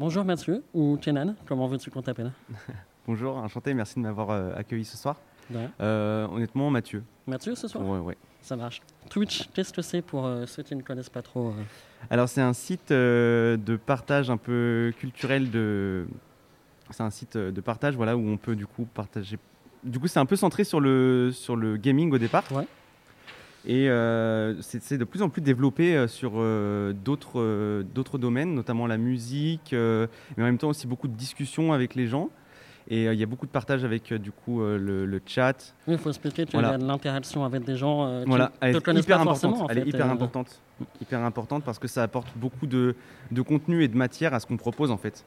Bonjour Mathieu, ou Kenan, comment veux-tu qu'on t'appelle Bonjour, enchanté, merci de m'avoir euh, accueilli ce soir. Euh, honnêtement, Mathieu. Mathieu ce soir Ouais, ouais. Ça marche. Twitch, qu'est-ce que c'est pour euh, ceux qui ne connaissent pas trop Alors, c'est un site de partage un peu culturel de. C'est un site de partage voilà, où on peut du coup partager. Du coup, c'est un peu centré sur le, sur le gaming au départ. Ouais. Et euh, c'est de plus en plus développé euh, sur euh, d'autres d'autres domaines, notamment la musique, mais en même temps aussi beaucoup de discussions avec les gens. Et euh, il y a beaucoup de partage avec euh, du coup euh, le, le chat, Oui, il faut expliquer qu'il Voilà. y a de l'interaction avec des gens qui Voilà, elle est te connaissent hyper pas importante. elle est hyper importante, hyper importante parce que ça apporte beaucoup de, de contenu et de matière à ce qu'on propose en fait.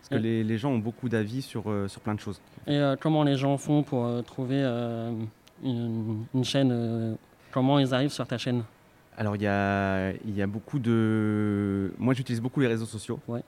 Parce que les, les gens ont beaucoup d'avis sur, sur plein de choses. Et comment les gens font pour trouver une, une chaîne Comment ils arrivent sur ta chaîne Alors il y a, y a beaucoup de... Moi j'utilise beaucoup les réseaux sociaux. Ouais.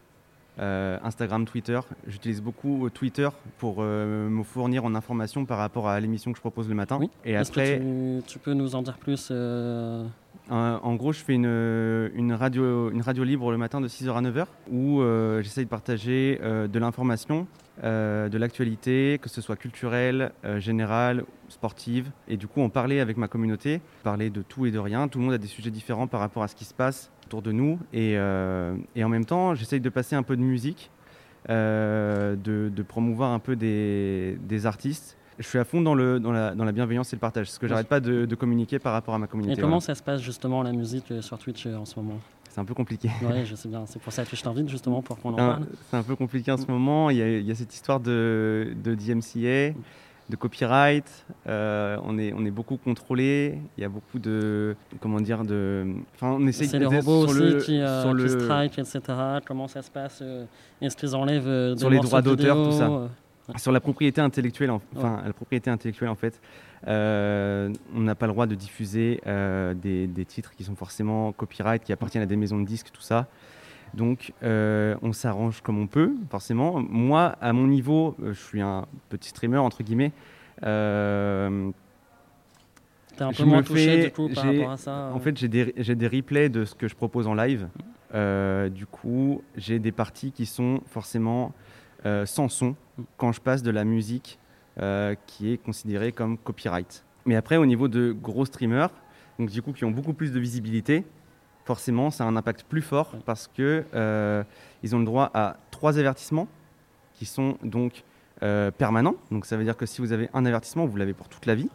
Euh, Instagram, Twitter. J'utilise beaucoup euh, Twitter pour euh, me fournir en information par rapport à l'émission que je propose le matin. Oui. Et après, tu, tu peux nous en dire plus euh, Euh, en gros, je fais une, radio, une radio libre le matin de 6h à 9h où euh, j'essaye de partager euh, de l'information, de l'actualité, que ce soit culturelle, générale, sportive. Et du coup, on parlait avec ma communauté, parler de tout et de rien. Tout le monde a des sujets différents par rapport à ce qui se passe autour de nous. Et, en même temps, j'essaye de passer un peu de musique, de, promouvoir un peu des artistes. Je suis à fond dans, le, dans, la, dans la bienveillance et le partage, ce que Oui. j'arrête pas de, de communiquer par rapport à ma Et communauté. comment voilà. ça se passe justement la musique euh, sur Twitch euh, en ce moment? C'est un peu compliqué. Oui, je sais bien. C'est pour ça que je t'invite justement pour qu'on en parle. C'est un peu compliqué en ce moment. Il y a, il y a cette histoire de, de DMCA, de copyright. Euh, on, est, on est beaucoup contrôlé. Il y a beaucoup de. Comment dire de, Enfin, on essaie C'est les robots sur aussi le- qui, euh, sur qui le- strike, etc. Comment ça se passe Est-ce qu'ils enlèvent des Sur les droits d'auteur, tout ça. Euh, Sur la propriété intellectuelle, en- enfin la propriété intellectuelle en fait, euh, on n'a pas le droit de diffuser euh, des, des titres qui sont forcément copyright, qui appartiennent à des maisons de disques, tout ça. Donc euh, on s'arrange comme on peut, forcément. Moi, à mon niveau, je suis un petit streamer entre guillemets. T'es un peu moins touché fais- du coup par rapport à ça. en fait, j'ai des, des replays de ce que je propose en live. Euh, du coup, j'ai des parties qui sont forcément euh, sans son quand je passe de la musique euh, qui est considérée comme copyright. Mais après, au niveau de gros streamers, donc du coup qui ont beaucoup plus de visibilité, forcément, ça a un impact plus fort parce que euh, ils ont le droit à trois avertissements qui sont donc permanents. Donc ça veut dire que si vous avez un avertissement, vous l'avez pour toute la vie,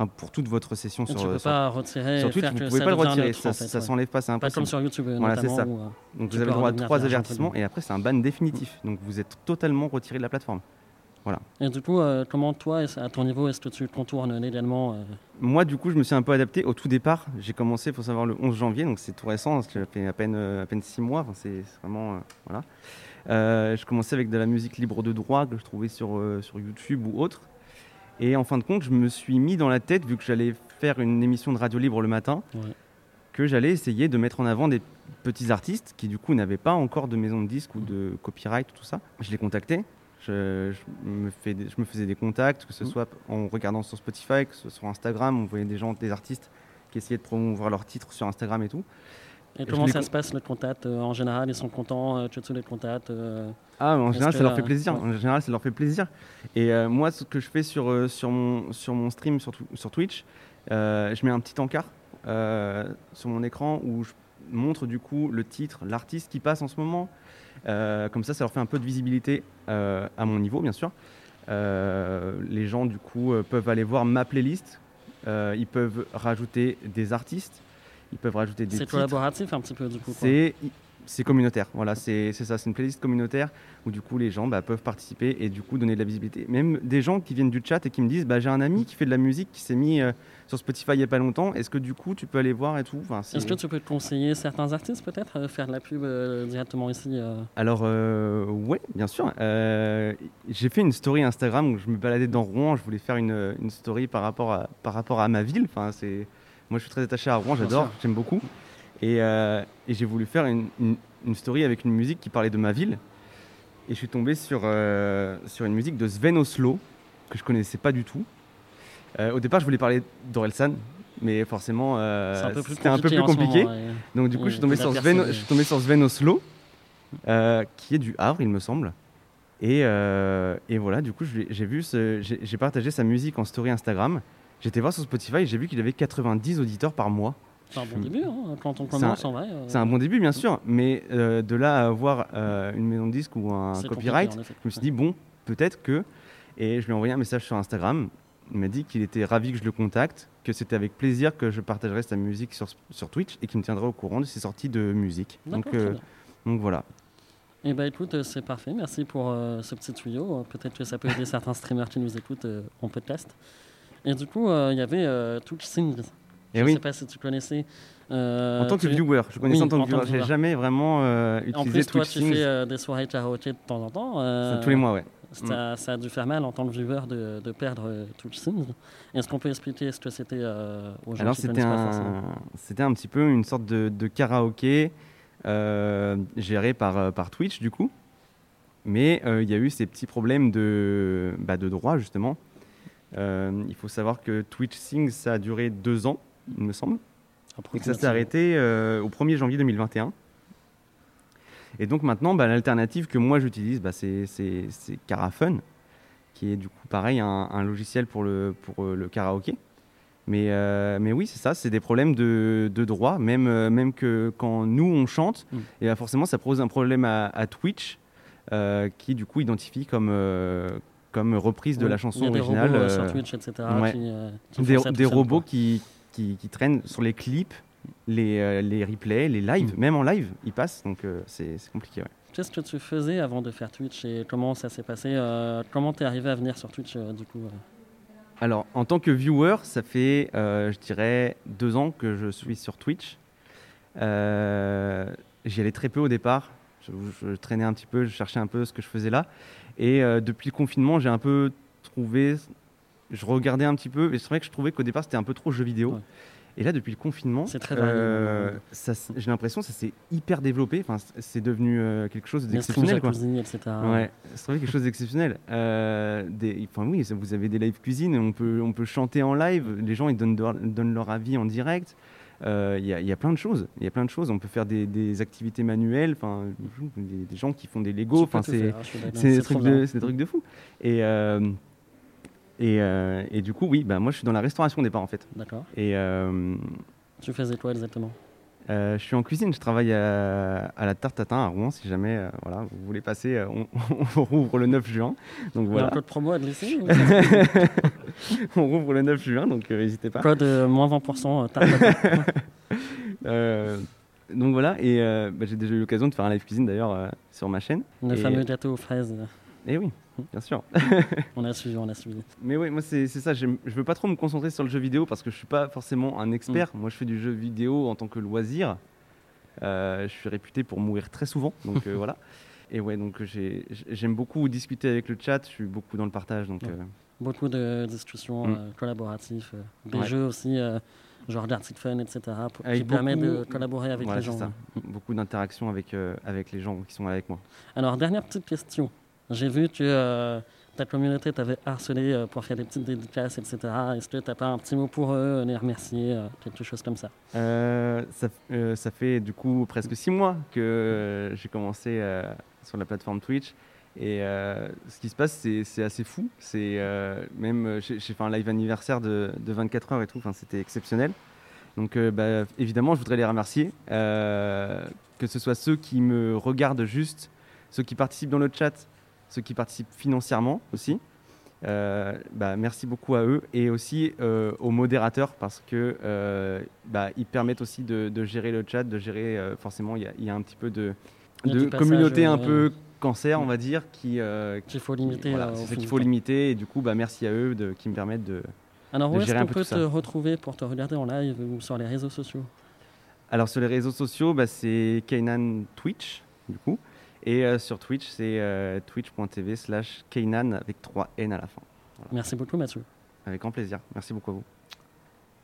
enfin, pour toute votre session sur, tu peux sur- pas retirer et sur Twitch, faire vous que pouvez pas le retirer, ça, en fait, ça ouais. s'enlève pas, c'est Pas impossible. comme sur YouTube euh, Voilà, c'est ça. où, euh, Donc vous avez le droit à trois avertissements et après c'est un ban définitif. Donc vous êtes totalement retiré de la plateforme. Et du coup, euh, comment toi, à ton niveau, est-ce que tu contournes légalement euh, Moi du coup je me suis un peu adapté. Au tout départ, j'ai commencé, il faut savoir, le 11 janvier, donc c'est tout récent, ça fait à peine, euh, à peine 6 mois. Enfin, c'est vraiment... euh, voilà. Euh, je commençais avec de la musique libre de droit que je trouvais sur, euh, sur YouTube ou autre. Et en fin de compte, je me suis mis dans la tête, vu que j'allais faire une émission de radio libre le matin, Ouais. que j'allais essayer de mettre en avant des petits artistes qui du coup n'avaient pas encore de maison de disque ou de copyright, tout ça. Je les contactais. Je, je me, fais je me faisais des contacts, que ce soit en regardant sur Spotify, que ce soit sur Instagram, on voyait des gens, des artistes qui essayaient de promouvoir leurs titres sur Instagram et tout. Et comment ça se passe le contact euh, En général, ils sont contents euh, tu les contacts euh, Ah, mais en général, ça leur fait plaisir. ouais. En général, ça leur fait plaisir. Et euh, moi, ce que je fais sur, euh, sur, mon, sur mon stream, sur, sur Twitch, je mets un petit encart sur mon écran où je montre du coup le titre, l'artiste qui passe en ce moment. Comme ça, ça leur fait un peu de visibilité à mon niveau, bien sûr. Les gens, du coup, peuvent aller voir ma playlist. Ils peuvent rajouter des artistes. Ils peuvent rajouter des C'est collaboratif un petit peu du coup. C'est c'est communautaire, voilà, c'est ça, c'est une playlist communautaire où du coup les gens bah, peuvent participer et du coup donner de la visibilité. Même des gens qui viennent du chat et qui me disent bah, j'ai un ami qui fait de la musique qui s'est mis euh, sur Spotify il n'y a pas longtemps, est-ce que du coup tu peux aller voir et tout? Enfin, Est-ce que tu peux conseiller certains artistes peut-être euh, faire de la pub euh, directement ici euh, Alors euh, ouais, bien sûr. J'ai fait une story Instagram où je me baladais dans Rouen, je voulais faire une, une story par rapport à, par rapport à ma ville. Enfin, c'est... Moi je suis très attaché à Rouen, j'adore, j'aime beaucoup. Et, euh, et j'ai voulu faire une, une- une story avec une musique qui parlait de ma ville. Et je suis tombé sur, euh, sur une musique de Sven Oslo, que je connaissais pas du tout. Euh, au départ, je voulais parler d'Orelsan, mais forcément, C'est un peu plus c'était un peu plus compliqué. moment, ouais. Donc du coup, je suis tombé sur Sven, je suis tombé sur Sven Oslo. qui est du Havre, il me semble. Et, et voilà, du coup, j'ai partagé sa musique en story Instagram. J'étais voir sur Spotify et j'ai vu qu'il avait 90 auditeurs par mois. C'est un bon début, hein, quand on commence en vrai. euh, C'est un bon début, bien sûr, mais euh, de là à avoir euh, une maison de disque ou un copyright, je me suis dit, bon, peut-être que. Et je lui ai envoyé un message sur Instagram. Il m'a dit qu'il était ravi que je le contacte, que c'était avec plaisir que je partagerais sa musique sur, sur Twitch et qu'il me tiendrait au courant de ses sorties de musique. Donc, bien. donc voilà. Eh ben écoute, c'est parfait. Merci pour ce petit tuyau. Peut-être que ça peut aider certains streamers qui nous écoutent en podcast. Et du coup, euh, il y avait euh, Twitch Sings. Et Je Eh ne oui, sais pas si tu connaissais. euh, en tant que tu- viewer, je connaissais Oui, en tant que viewer. J'ai jamais vraiment euh, En utilisé plus, toi, tu fais des soirées karaoké de temps en temps. tous les mois, ouais. Ça, ça a dû faire mal en tant que viewer de, de perdre euh. Est-ce qu'on peut expliquer ce que c'était euh, aux gens Alors c'était un, c'était un petit peu une sorte de, de karaoké euh, géré par, par Twitch du coup. Mais il y a eu ces petits problèmes de, bah, de droit justement. Euh, il faut savoir que Twitch Sings ça a duré deux ans, il me semble, et que ça s'est arrêté euh, au 1er janvier 2021. Et donc maintenant, bah, l'alternative que moi j'utilise, bah, c'est, Carafun, qui est du coup pareil un, un logiciel pour le, pour euh, le karaoké. Mais, euh, mais oui, c'est ça, c'est des problèmes de, de droit, même, même que quand nous on chante, Mm. et bah, forcément ça pose un problème à, à Twitch, euh, qui du coup identifie comme, euh, comme reprise de Oui, la chanson a des originale. robots, euh, euh, sur Twitch, etc. ouais. qui, euh, qui des, ça robots qui, qui, qui traînent sur les clips, les, euh, les replays, les lives, Mm. même en live, ils passent, donc euh, c'est compliqué. ouais. Qu'est-ce que tu faisais avant de faire Twitch et comment ça s'est passé euh, Comment t'es arrivé à venir sur Twitch euh, du coup euh? Alors, en tant que viewer, ça fait, euh, je dirais, deux ans que je suis sur Twitch. Euh, J'y allais très peu au départ. Je, traînais un petit peu, je cherchais un peu ce que je faisais là. Et euh, depuis le confinement, j'ai un peu trouvé. Je regardais un petit peu, et c'est vrai que je trouvais qu'au départ, c'était un peu trop jeu vidéo. Ouais. Et là, depuis le confinement, euh, j'ai l'impression que ça s'est hyper développé. Enfin, c'est devenu euh, quelque chose d'exceptionnel. Ouais, c'est vrai quelque chose d'exceptionnel. Euh, enfin oui, vous avez des live cuisine, on peut, on peut chanter en live, les gens ils donnent leur avis en direct. Euh, Il y, a, il y a plein de choses. Il y a plein de choses. On peut faire des, des activités manuelles. Enfin, des, des gens qui font des Lego. Enfin, c'est des, des trucs de fou. Et euh, et, euh, et du coup, oui, bah, moi je suis dans la restauration au départ en fait. D'accord. Et euh, Tu faisais quoi exactement? euh, je suis en cuisine, je travaille à, à la Tarte Tatin à Rouen. Si jamais euh, voilà, vous voulez passer, euh, on, on rouvre le 9 juin. Donc Il y a voilà. un code promo à glisser on rouvre le 9 juin, donc euh, n'hésitez pas. Code moins 20% euh. Euh, donc voilà, et bah, j'ai déjà eu l'occasion de faire un live cuisine d'ailleurs sur ma chaîne. Le Et- fameux gâteau aux fraises. Et oui, bien sûr. On a suivi, on a suivi. Mais oui, moi c'est ça, je veux pas trop me concentrer sur le jeu vidéo parce que je suis pas forcément un expert. Mm. Moi je fais du jeu vidéo en tant que loisir. Euh, je suis réputé pour mourir très souvent, donc euh, voilà. Et ouais, donc j'ai- j'aime beaucoup discuter avec le chat, je suis beaucoup dans le partage, donc Ouais. euh, Beaucoup de discussions Mm. euh, collaboratives, euh, des Ouais. jeux aussi, euh, genre d'Arctic Fun, etc., pour- qui Avec permet de beaucoup- collaborer avec voilà, les gens. ça. beaucoup d'interactions avec, avec les gens qui sont avec moi. Alors, dernière petite question. J'ai vu que ta communauté t'avait harcelé pour faire des petites dédicaces, etc. Est-ce que tu n'as pas un petit mot pour eux, les remercier, quelque chose comme ça? Euh, ça, euh, ça fait du coup presque six mois que j'ai commencé euh, sur la plateforme Twitch. Et euh, ce qui se passe, c'est assez fou. C'est euh, même euh, j'ai fait un live anniversaire de, de 24 heures et tout. Enfin, c'était exceptionnel. Donc, euh, bah, évidemment, je voudrais les remercier. Que ce soit ceux qui me regardent juste, ceux qui participent dans le chat, ceux qui participent financièrement aussi. Bah, merci beaucoup à eux et aussi aux modérateurs parce que bah, ils permettent aussi de, de gérer le chat, de gérer forcément il y, a- il y a un petit peu de, communauté un peu cancer on va dire qui, euh, Qu'il faut limiter. voilà, euh, c'est qu'il faut limiter. Et du coup bah, merci à eux de, qui me permettent de Alors, de où est-ce qu'on peu peut ça. te retrouver pour te regarder en live ou sur les réseaux sociaux? Alors sur les réseaux sociaux bah, c'est Kainan Twitch du coup. Et euh, sur Twitch c'est euh, twitch.tv slash Kainan avec 3 N à la fin. Merci beaucoup, Mathieu. avec grand plaisir. Merci beaucoup à vous